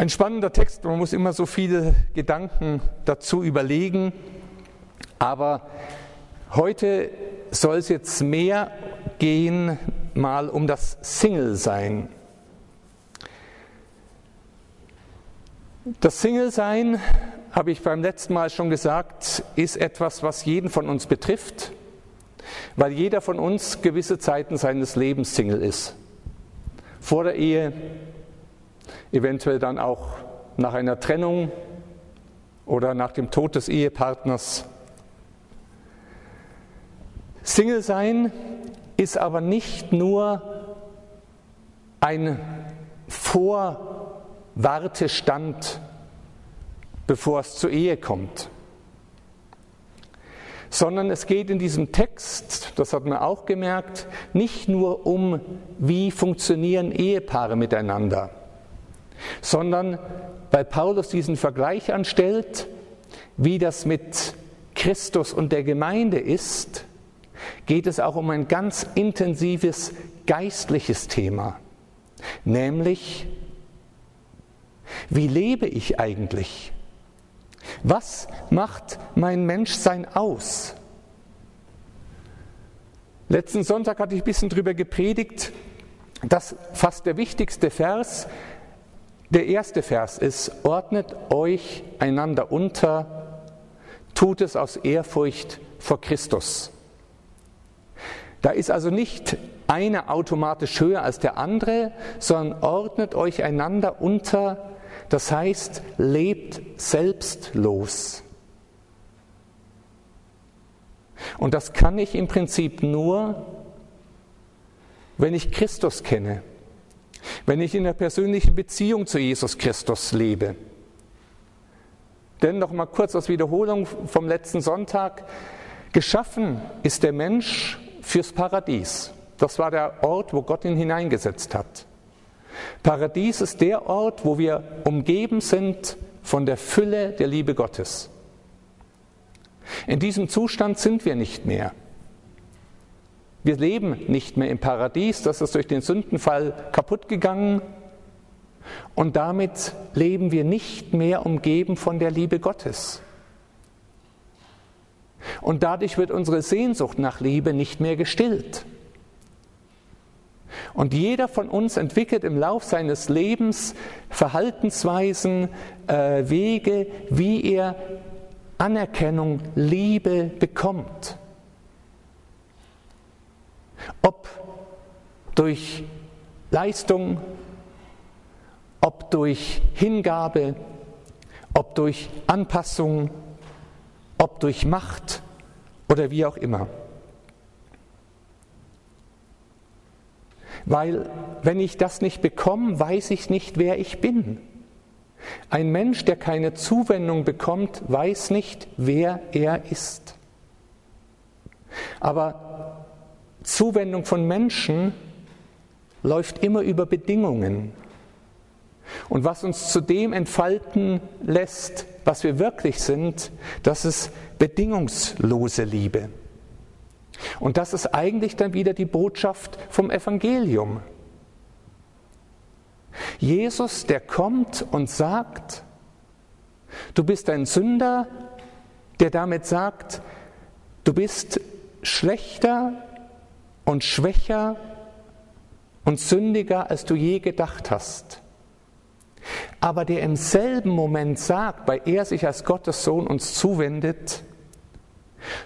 Ein spannender Text, man muss immer so viele Gedanken dazu überlegen, aber heute soll es jetzt mehr gehen mal um das Single-Sein. Das Single-Sein, habe ich beim letzten Mal schon gesagt, ist etwas, was jeden von uns betrifft, weil jeder von uns gewisse Zeiten seines Lebens Single ist. Vor der Ehe, eventuell dann auch nach einer Trennung oder nach dem Tod des Ehepartners. Single sein ist aber nicht nur ein Vorwartestand, bevor es zur Ehe kommt, sondern es geht in diesem Text, das hat man auch gemerkt, nicht nur um, wie funktionieren Ehepaare miteinander, sondern weil Paulus diesen Vergleich anstellt, wie das mit Christus und der Gemeinde ist, geht es auch um ein ganz intensives geistliches Thema, nämlich wie lebe ich eigentlich? Was macht mein Menschsein aus? Letzten Sonntag hatte ich ein bisschen darüber gepredigt, dass fast der wichtigste Vers, der erste Vers ist, ordnet euch einander unter, tut es aus Ehrfurcht vor Christus. Da ist also nicht einer automatisch höher als der andere, sondern ordnet euch einander unter, das heißt, lebt selbstlos. Und das kann ich im Prinzip nur, wenn ich Christus kenne, wenn ich in der persönlichen Beziehung zu Jesus Christus lebe. Denn noch mal kurz als Wiederholung vom letzten Sonntag, geschaffen ist der Mensch fürs Paradies. Das war der Ort, wo Gott ihn hineingesetzt hat. Paradies ist der Ort, wo wir umgeben sind von der Fülle der Liebe Gottes. In diesem Zustand sind wir nicht mehr. Wir leben nicht mehr im Paradies, das ist durch den Sündenfall kaputt gegangen. Und damit leben wir nicht mehr umgeben von der Liebe Gottes. Und dadurch wird unsere Sehnsucht nach Liebe nicht mehr gestillt. Und jeder von uns entwickelt im Lauf seines Lebens Verhaltensweisen, äh, Wege, wie er Anerkennung, Liebe bekommt. Ob durch Leistung, ob durch Hingabe, ob durch Anpassung, ob durch Macht oder wie auch immer. Weil wenn ich das nicht bekomme, weiß ich nicht, wer ich bin. Ein Mensch, der keine Zuwendung bekommt, weiß nicht, wer er ist. Aber Zuwendung von Menschen läuft immer über Bedingungen. Und was uns zu dem entfalten lässt, was wir wirklich sind, das ist bedingungslose Liebe. Und das ist eigentlich dann wieder die Botschaft vom Evangelium. Jesus, der kommt und sagt, du bist ein Sünder, der damit sagt, du bist schlechter und schwächer und sündiger, als du je gedacht hast aber der im selben Moment sagt, weil er sich als Gottes Sohn uns zuwendet,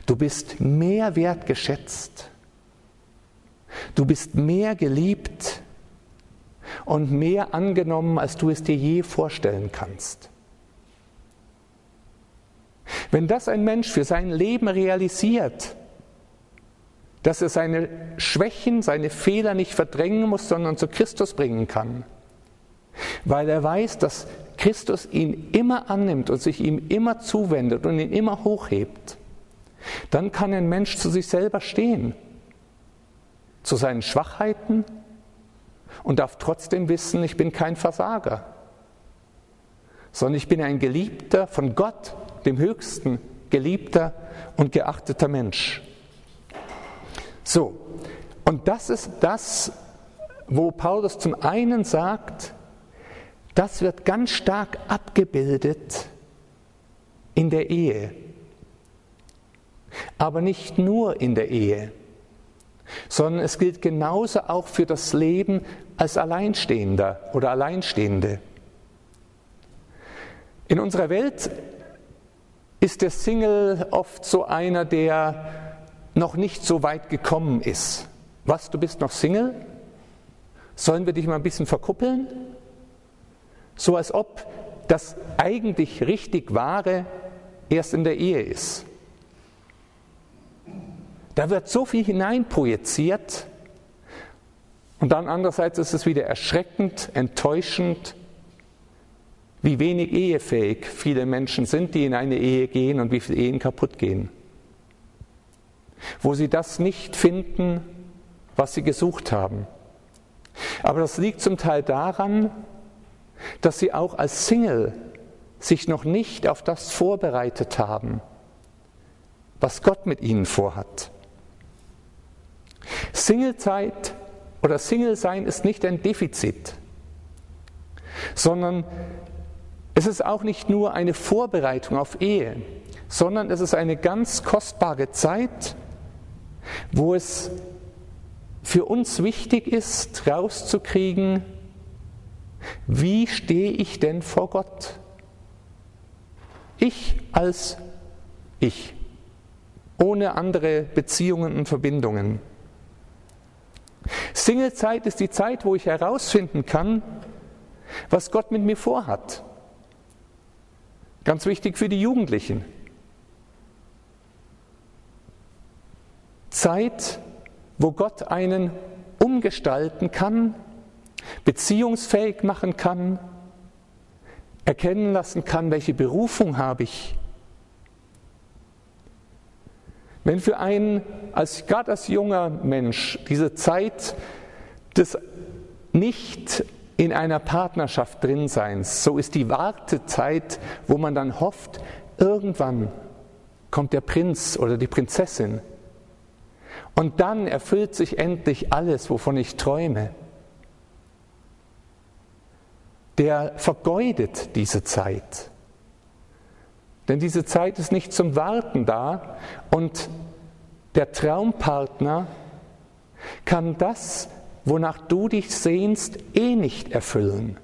du bist mehr wertgeschätzt, du bist mehr geliebt und mehr angenommen, als du es dir je vorstellen kannst. Wenn das ein Mensch für sein Leben realisiert, dass er seine Schwächen, seine Fehler nicht verdrängen muss, sondern zu Christus bringen kann, weil er weiß, dass Christus ihn immer annimmt und sich ihm immer zuwendet und ihn immer hochhebt, dann kann ein Mensch zu sich selber stehen, zu seinen Schwachheiten und darf trotzdem wissen, ich bin kein Versager, sondern ich bin ein geliebter, von Gott, dem Höchsten, geliebter und geachteter Mensch. So, und das ist das, wo Paulus zum einen sagt, das wird ganz stark abgebildet in der Ehe. Aber nicht nur in der Ehe, sondern es gilt genauso auch für das Leben als Alleinstehender oder Alleinstehende. In unserer Welt ist der Single oft so einer, der noch nicht so weit gekommen ist. Was, du bist noch Single? Sollen wir dich mal ein bisschen verkuppeln? So als ob das eigentlich richtig Wahre erst in der Ehe ist. Da wird so viel hineinprojiziert und dann andererseits ist es wieder erschreckend, enttäuschend, wie wenig ehefähig viele Menschen sind, die in eine Ehe gehen und wie viele Ehen kaputt gehen. Wo sie das nicht finden, was sie gesucht haben. Aber das liegt zum Teil daran, dass sie auch als Single sich noch nicht auf das vorbereitet haben, was Gott mit ihnen vorhat. Singlezeit oder Single sein ist nicht ein Defizit, sondern es ist auch nicht nur eine Vorbereitung auf Ehe, sondern es ist eine ganz kostbare Zeit, wo es für uns wichtig ist, rauszukriegen, wie stehe ich denn vor Gott? Ich als ich, ohne andere Beziehungen und Verbindungen. Singlezeit ist die Zeit, wo ich herausfinden kann, was Gott mit mir vorhat. Ganz wichtig für die Jugendlichen. Zeit, wo Gott einen umgestalten kann, beziehungsfähig machen kann, erkennen lassen kann, welche Berufung habe ich. Wenn für einen, als, gerade als junger Mensch, diese Zeit des nicht in einer Partnerschaft drin Seins, so ist die Wartezeit, wo man dann hofft, irgendwann kommt der Prinz oder die Prinzessin. Und dann erfüllt sich endlich alles, wovon ich träume der vergeudet diese Zeit. Denn diese Zeit ist nicht zum Warten da und der Traumpartner kann das, wonach du dich sehnst, eh nicht erfüllen.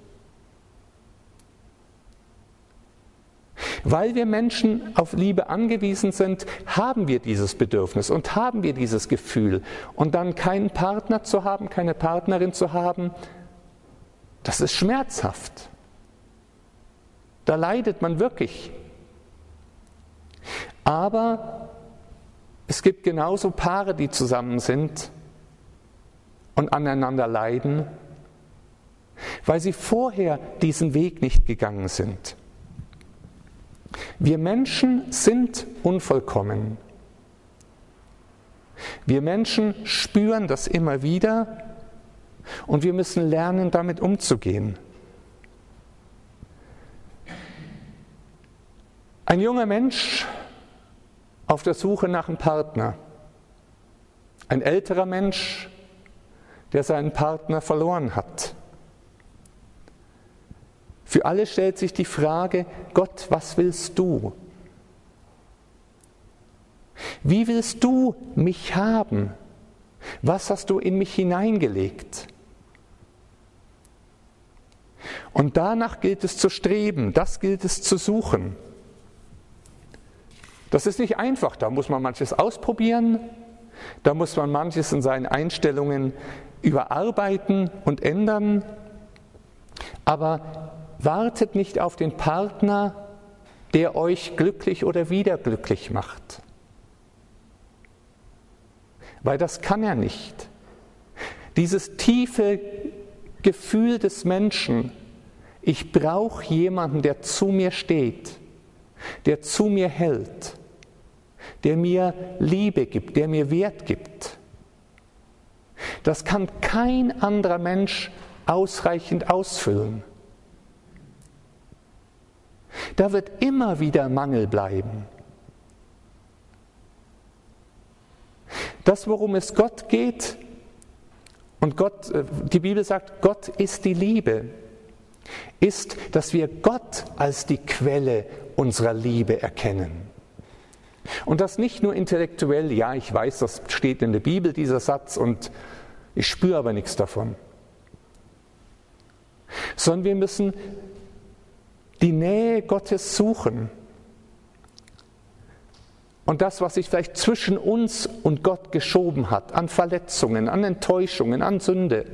Weil wir Menschen auf Liebe angewiesen sind, haben wir dieses Bedürfnis und haben wir dieses Gefühl. Und dann keinen Partner zu haben, keine Partnerin zu haben, das ist schmerzhaft. Da leidet man wirklich. Aber es gibt genauso Paare, die zusammen sind und aneinander leiden, weil sie vorher diesen Weg nicht gegangen sind. Wir Menschen sind unvollkommen. Wir Menschen spüren das immer wieder und wir müssen lernen, damit umzugehen. Ein junger Mensch auf der Suche nach einem Partner. Ein älterer Mensch, der seinen Partner verloren hat. Für alle stellt sich die Frage, Gott, was willst du? Wie willst du mich haben? Was hast du in mich hineingelegt? Und danach gilt es zu streben, das gilt es zu suchen. Das ist nicht einfach, da muss man manches ausprobieren, da muss man manches in seinen Einstellungen überarbeiten und ändern, aber wartet nicht auf den Partner, der euch glücklich oder wieder glücklich macht. Weil das kann er nicht. Dieses tiefe Gefühl des Menschen, ich brauche jemanden, der zu mir steht, der zu mir hält, der mir Liebe gibt, der mir Wert gibt. Das kann kein anderer Mensch ausreichend ausfüllen. Da wird immer wieder Mangel bleiben. Das, worum es Gott geht, und Gott, äh, die Bibel sagt, Gott ist die Liebe. ist, dass wir Gott als die Quelle unserer Liebe erkennen. Und das nicht nur intellektuell, ja, ich weiß, das steht in der Bibel, dieser Satz, und ich spüre aber nichts davon. Sondern wir müssen die Nähe Gottes suchen. Und das, was sich vielleicht zwischen uns und Gott geschoben hat, an Verletzungen, an Enttäuschungen, an Sünde,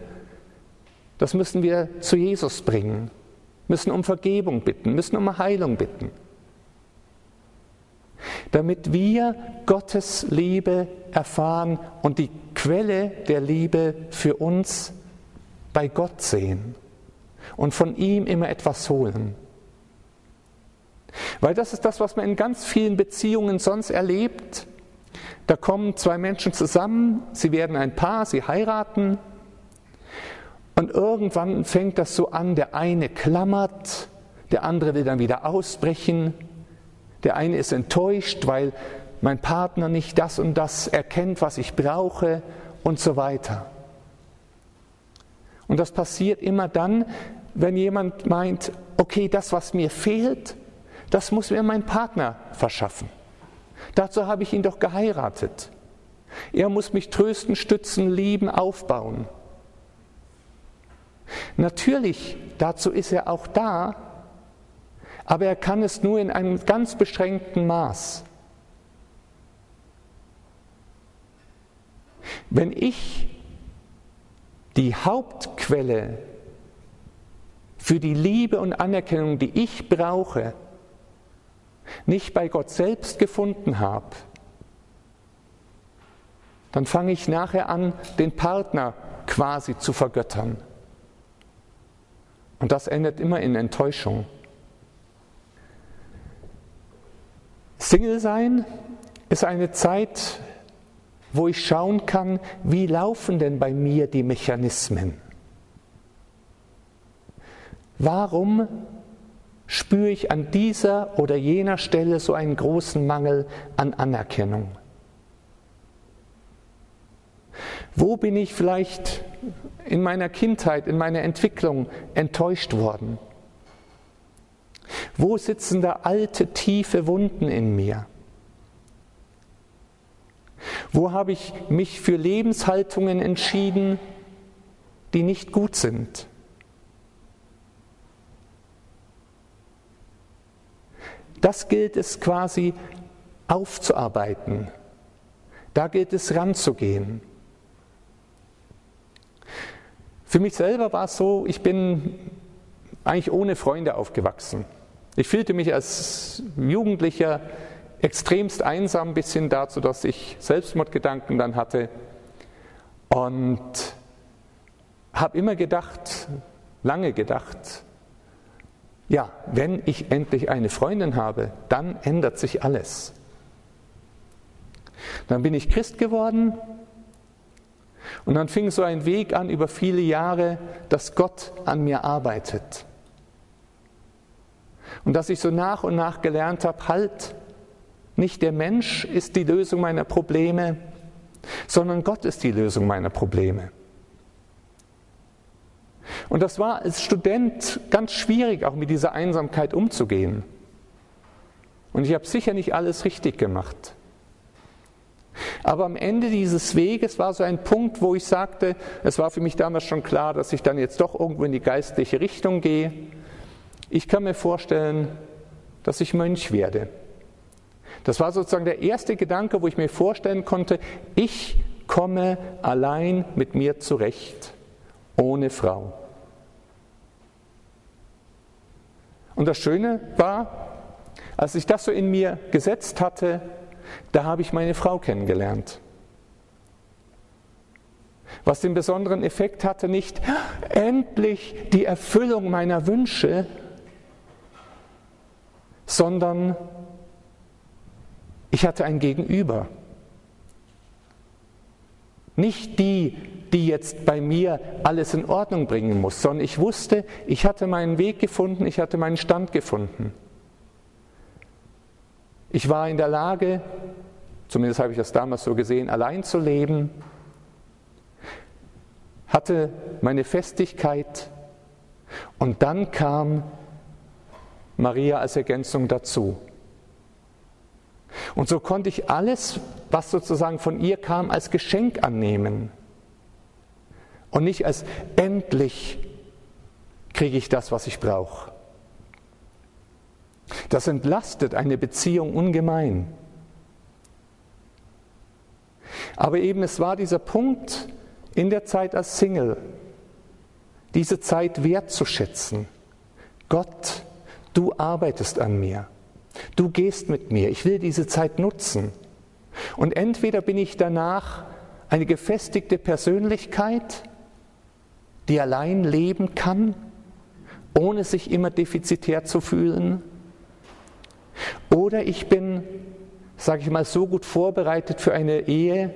das müssen wir zu Jesus bringen, müssen um Vergebung bitten, müssen um Heilung bitten damit wir Gottes Liebe erfahren und die Quelle der Liebe für uns bei Gott sehen und von ihm immer etwas holen. Weil das ist das, was man in ganz vielen Beziehungen sonst erlebt. Da kommen zwei Menschen zusammen, sie werden ein Paar, sie heiraten und irgendwann fängt das so an, der eine klammert, der andere will dann wieder ausbrechen der eine ist enttäuscht, weil mein Partner nicht das und das erkennt, was ich brauche und so weiter. Und das passiert immer dann, wenn jemand meint, okay, das, was mir fehlt, das muss mir mein Partner verschaffen. Dazu habe ich ihn doch geheiratet. Er muss mich trösten, stützen, lieben, aufbauen. Natürlich, dazu ist er auch da, aber er kann es nur in einem ganz beschränkten Maß. Wenn ich die Hauptquelle für die Liebe und Anerkennung, die ich brauche, nicht bei Gott selbst gefunden habe, dann fange ich nachher an, den Partner quasi zu vergöttern. Und das endet immer in Enttäuschung. Single sein ist eine Zeit, wo ich schauen kann, wie laufen denn bei mir die Mechanismen? Warum spüre ich an dieser oder jener Stelle so einen großen Mangel an Anerkennung? Wo bin ich vielleicht in meiner Kindheit, in meiner Entwicklung enttäuscht worden? Wo sitzen da alte, tiefe Wunden in mir? Wo habe ich mich für Lebenshaltungen entschieden, die nicht gut sind? Das gilt es quasi aufzuarbeiten. Da gilt es ranzugehen. Für mich selber war es so, ich bin eigentlich ohne Freunde aufgewachsen. Ich fühlte mich als Jugendlicher extremst einsam bis hin dazu, dass ich Selbstmordgedanken dann hatte und habe immer gedacht, lange gedacht, ja, wenn ich endlich eine Freundin habe, dann ändert sich alles. Dann bin ich Christ geworden und dann fing so ein Weg an über viele Jahre, dass Gott an mir arbeitet. Und dass ich so nach und nach gelernt habe, halt, nicht der Mensch ist die Lösung meiner Probleme, sondern Gott ist die Lösung meiner Probleme. Und das war als Student ganz schwierig, auch mit dieser Einsamkeit umzugehen. Und ich habe sicher nicht alles richtig gemacht. Aber am Ende dieses Weges war so ein Punkt, wo ich sagte, es war für mich damals schon klar, dass ich dann jetzt doch irgendwo in die geistliche Richtung gehe. Ich kann mir vorstellen, dass ich Mönch werde. Das war sozusagen der erste Gedanke, wo ich mir vorstellen konnte, ich komme allein mit mir zurecht, ohne Frau. Und das Schöne war, als ich das so in mir gesetzt hatte, da habe ich meine Frau kennengelernt. Was den besonderen Effekt hatte, nicht endlich die Erfüllung meiner Wünsche, sondern ich hatte ein Gegenüber. Nicht die, die jetzt bei mir alles in Ordnung bringen muss, sondern ich wusste, ich hatte meinen Weg gefunden, ich hatte meinen Stand gefunden. Ich war in der Lage, zumindest habe ich das damals so gesehen, allein zu leben, hatte meine Festigkeit Und dann kam Maria als Ergänzung dazu. Und so konnte ich alles, was sozusagen von ihr kam, als Geschenk annehmen. Und nicht als endlich kriege ich das, was ich brauche. Das entlastet eine Beziehung ungemein. Aber eben es war dieser Punkt in der Zeit als Single, diese Zeit wertzuschätzen. Gott, du arbeitest an mir. Du gehst mit mir. Ich will diese Zeit nutzen. Und entweder bin ich danach eine gefestigte Persönlichkeit, die allein leben kann, ohne sich immer defizitär zu fühlen, oder ich bin, sage ich mal, so gut vorbereitet für eine Ehe,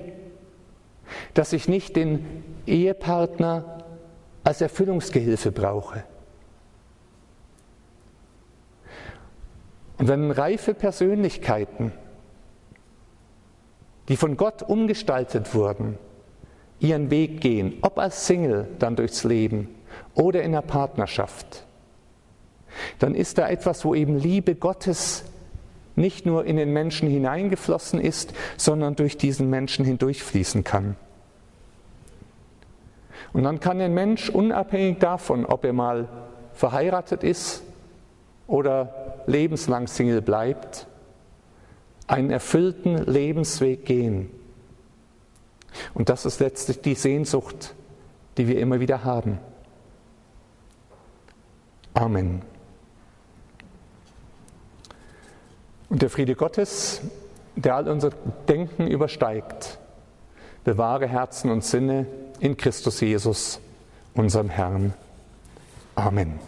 dass ich nicht den Ehepartner als Erfüllungsgehilfe brauche. Und wenn reife Persönlichkeiten, die von Gott umgestaltet wurden, ihren Weg gehen, ob als Single dann durchs Leben oder in der Partnerschaft, dann ist da etwas, wo eben Liebe Gottes nicht nur in den Menschen hineingeflossen ist, sondern durch diesen Menschen hindurchfließen kann. Und dann kann ein Mensch unabhängig davon, ob er mal verheiratet ist oder lebenslang Single bleibt, einen erfüllten Lebensweg gehen. Und das ist letztlich die Sehnsucht, die wir immer wieder haben. Amen. Und der Friede Gottes, der all unser Denken übersteigt, bewahre Herzen und Sinne in Christus Jesus, unserem Herrn. Amen.